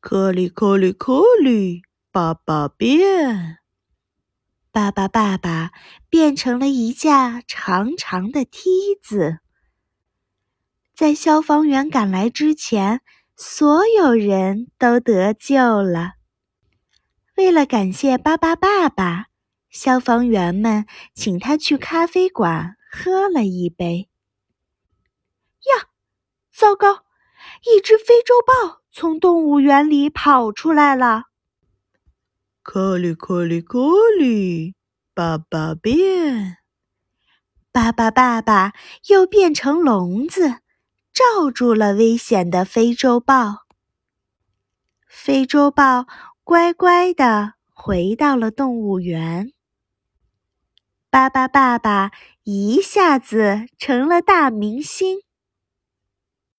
颗粒颗粒颗粒，爸爸变。巴巴爸爸变成了一架长长的梯子。在消防员赶来之前，所有人都得救了。为了感谢巴巴爸爸，消防员们请他去咖啡馆喝了一杯。呀，糟糕！一只非洲豹从动物园里跑出来了。颗粒颗粒颗粒，爸爸变。爸爸爸爸又变成笼子，罩住了危险的非洲豹。非洲豹乖乖的回到了动物园。巴巴爸爸一下子成了大明星。